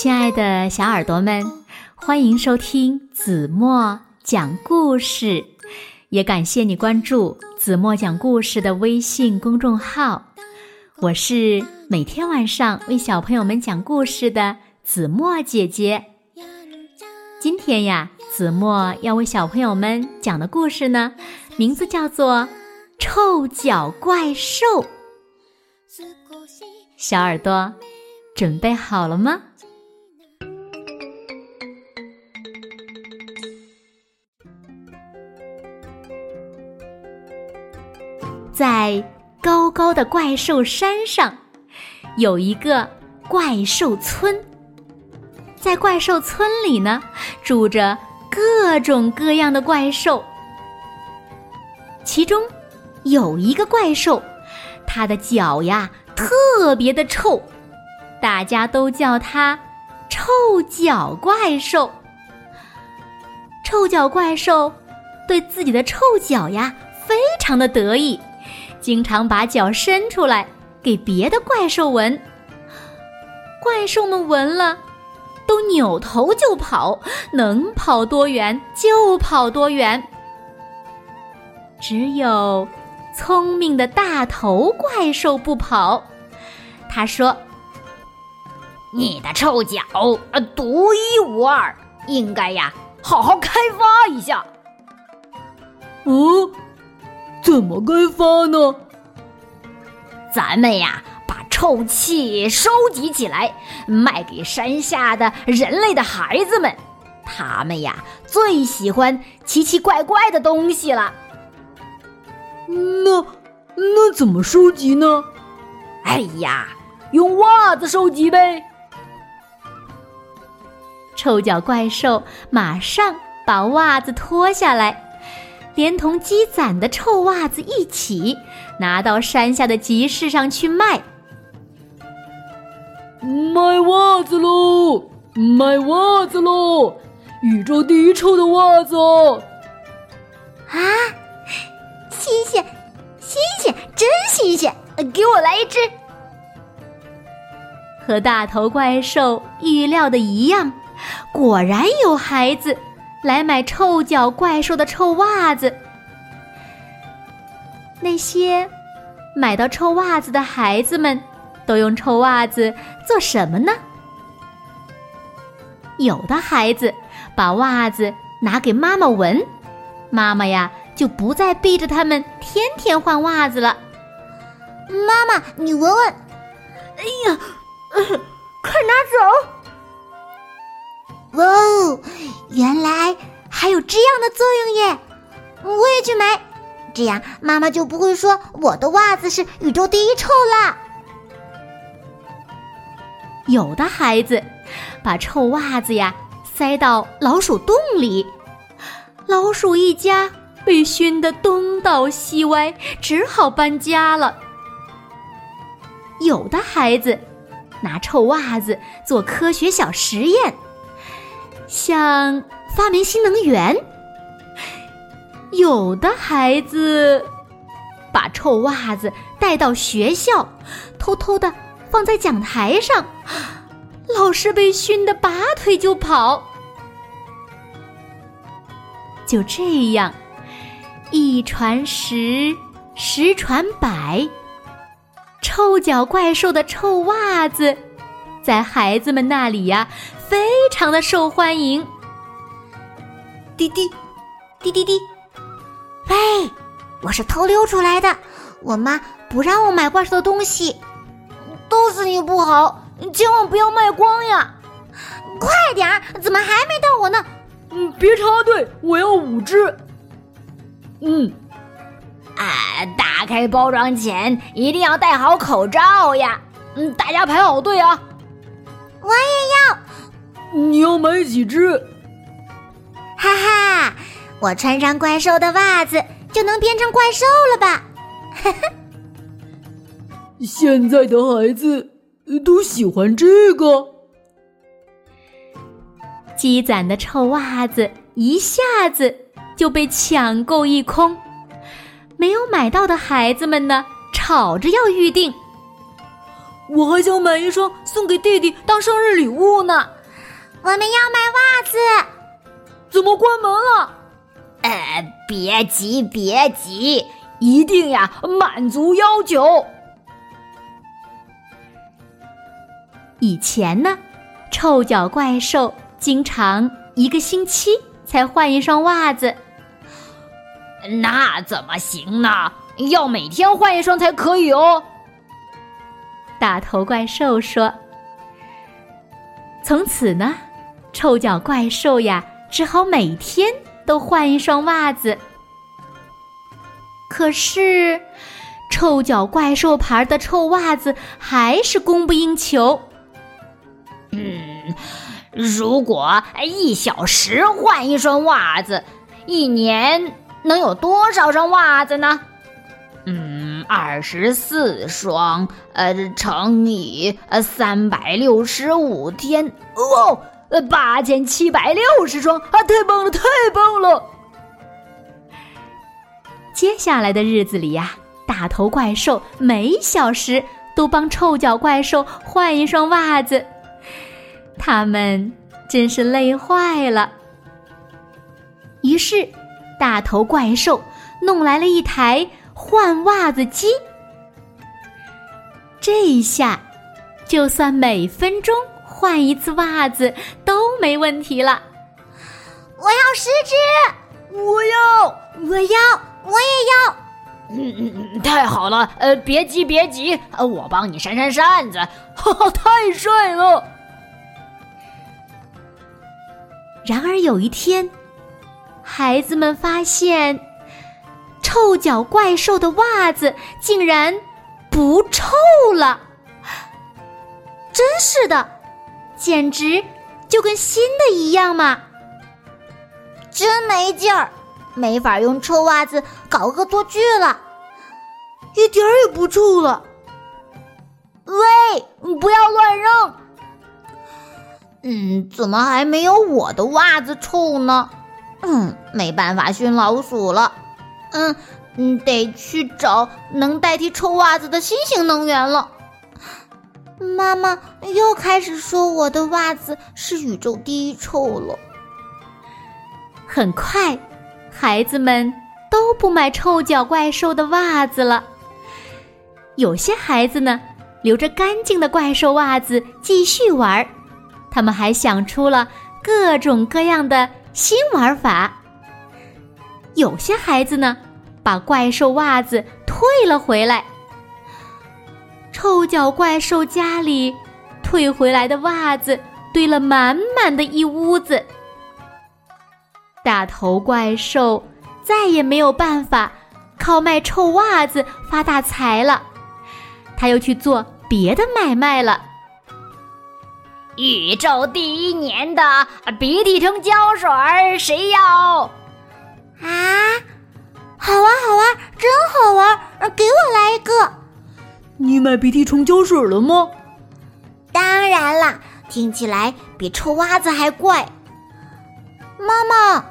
亲爱的小耳朵们，欢迎收听子墨讲故事，也感谢你关注子墨讲故事的微信公众号。我是每天晚上为小朋友们讲故事的子墨姐姐。今天呀，子墨要为小朋友们讲的故事呢，名字叫做《臭脚怪兽》。小耳朵，准备好了吗？在高高的怪兽山上，有一个怪兽村。在怪兽村里呢，住着各种各样的怪兽。其中有一个怪兽，它的脚呀特别的臭，大家都叫它“臭脚怪兽”。臭脚怪兽对自己的臭脚呀非常的得意。经常把脚伸出来给别的怪兽闻，怪兽们闻了都扭头就跑，能跑多远就跑多远。只有聪明的大头怪兽不跑，他说：“你的臭脚啊，独一无二，应该呀，好好开发一下。”哦。怎么开发呢？咱们呀，把臭气收集起来，卖给山下的人类的孩子们。他们呀，最喜欢奇奇怪怪的东西了。那那怎么收集呢？哎呀，用袜子收集呗！臭脚怪兽马上把袜子脱下来。连同积攒的臭袜子一起拿到山下的集市上去卖，卖袜子喽！卖袜子喽！宇宙第一臭的袜子！啊，新鲜，新鲜，真新鲜！给我来一只。和大头怪兽预料的一样，果然有孩子。来买臭脚怪兽的臭袜子。那些买到臭袜子的孩子们，都用臭袜子做什么呢？有的孩子把袜子拿给妈妈闻，妈妈呀就不再逼着他们天天换袜子了。妈妈，你闻闻。哎呀，快拿走！哇哦，原来还有这样的作用耶！我也去买，这样妈妈就不会说我的袜子是宇宙第一臭了。有的孩子把臭袜子呀塞到老鼠洞里，老鼠一家被熏得东倒西歪，只好搬家了。有的孩子拿臭袜子做科学小实验。像发明新能源，有的孩子把臭袜子带到学校，偷偷的放在讲台上，老师被熏得拔腿就跑。就这样，一传十，十传百，臭脚怪兽的臭袜子，在孩子们那里呀。非常的受欢迎。滴滴，滴滴滴，喂，我是偷溜出来的。我妈不让我买怪兽的东西，都是你不好，千万不要卖光呀！快点儿，怎么还没到我呢？嗯，别插队，我要五只。嗯，啊，打开包装前一定要戴好口罩呀！嗯，大家排好队啊！我也要。你要买几只？哈哈，我穿上怪兽的袜子就能变成怪兽了吧？哈哈。现在的孩子都喜欢这个。积攒的臭袜子一下子就被抢购一空，没有买到的孩子们呢，吵着要预定。我还想买一双送给弟弟当生日礼物呢。我们要买袜子，怎么关门了？呃，别急，别急，一定呀，满足要求。以前呢，臭脚怪兽经常一个星期才换一双袜子。那怎么行呢？要每天换一双才可以哦。大头怪兽说：“从此呢，臭脚怪兽呀，只好每天都换一双袜子。可是，臭脚怪兽牌的臭袜子还是供不应求。嗯，如果一小时换一双袜子，一年能有多少双袜子呢？”嗯，二十四双，呃，乘以呃三百六十五天，哦，呃，八千七百六十双啊！太棒了，太棒了！接下来的日子里呀，大头怪兽每小时都帮臭脚怪兽换一双袜子，他们真是累坏了。于是，大头怪兽弄来了一台。换袜子机，这一下，就算每分钟换一次袜子都没问题了。我要十只，我要，我要，我也要。嗯嗯嗯，太好了！呃，别急别急，呃，我帮你扇扇扇子，哈哈，太帅了。然而有一天，孩子们发现。臭脚怪兽的袜子竟然不臭了，真是的，简直就跟新的一样嘛！真没劲儿，没法用臭袜子搞恶作剧了，一点儿也不臭了。喂，不要乱扔！嗯，怎么还没有我的袜子臭呢？嗯，没办法熏老鼠了。嗯嗯，得去找能代替臭袜子的新型能源了。妈妈又开始说我的袜子是宇宙第一臭了。很快，孩子们都不买臭脚怪兽的袜子了。有些孩子呢，留着干净的怪兽袜子继续玩儿他们还想出了各种各样的新玩法。有些孩子呢，把怪兽袜子退了回来。臭脚怪兽家里退回来的袜子堆了满满的一屋子。大头怪兽再也没有办法靠卖臭袜子发大财了，他又去做别的买卖了。宇宙第一年的鼻涕虫胶水儿，谁要？啊，好玩好玩，真好玩！给我来一个。你买鼻涕虫胶水了吗？当然啦，听起来比臭袜子还怪。妈妈，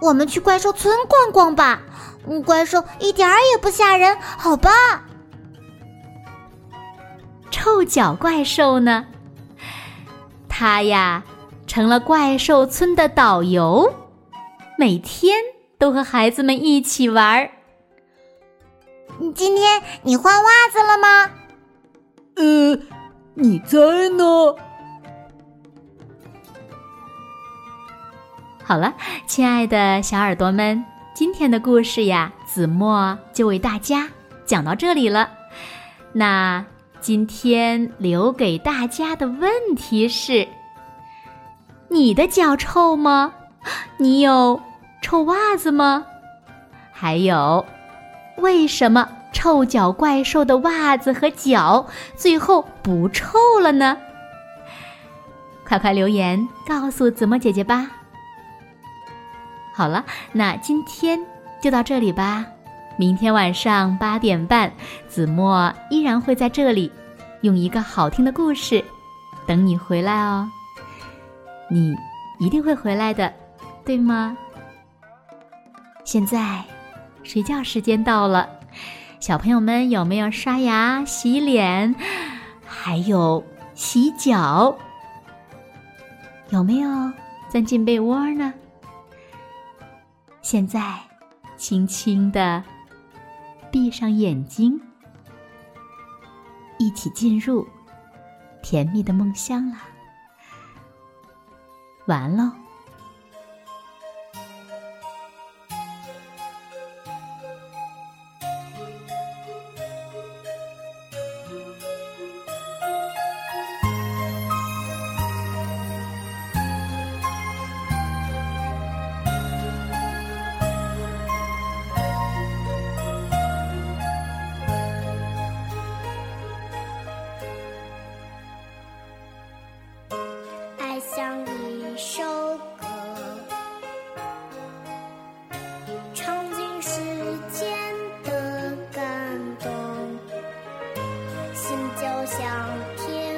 我们去怪兽村逛逛吧。嗯，怪兽一点儿也不吓人，好吧？臭脚怪兽呢？他呀，成了怪兽村的导游，每天。都和孩子们一起玩儿。今天你换袜子了吗？呃，你在呢。好了，亲爱的小耳朵们，今天的故事呀，子墨就为大家讲到这里了。那今天留给大家的问题是：你的脚臭吗？你有？臭袜子吗？还有，为什么臭脚怪兽的袜子和脚最后不臭了呢？快快留言告诉子墨姐姐吧。好了，那今天就到这里吧。明天晚上八点半，子墨依然会在这里，用一个好听的故事等你回来哦。你一定会回来的，对吗？现在，睡觉时间到了，小朋友们有没有刷牙、洗脸，还有洗脚。有没有钻进被窝呢？现在，轻轻的闭上眼睛，一起进入甜蜜的梦乡啦！完喽。心就像天。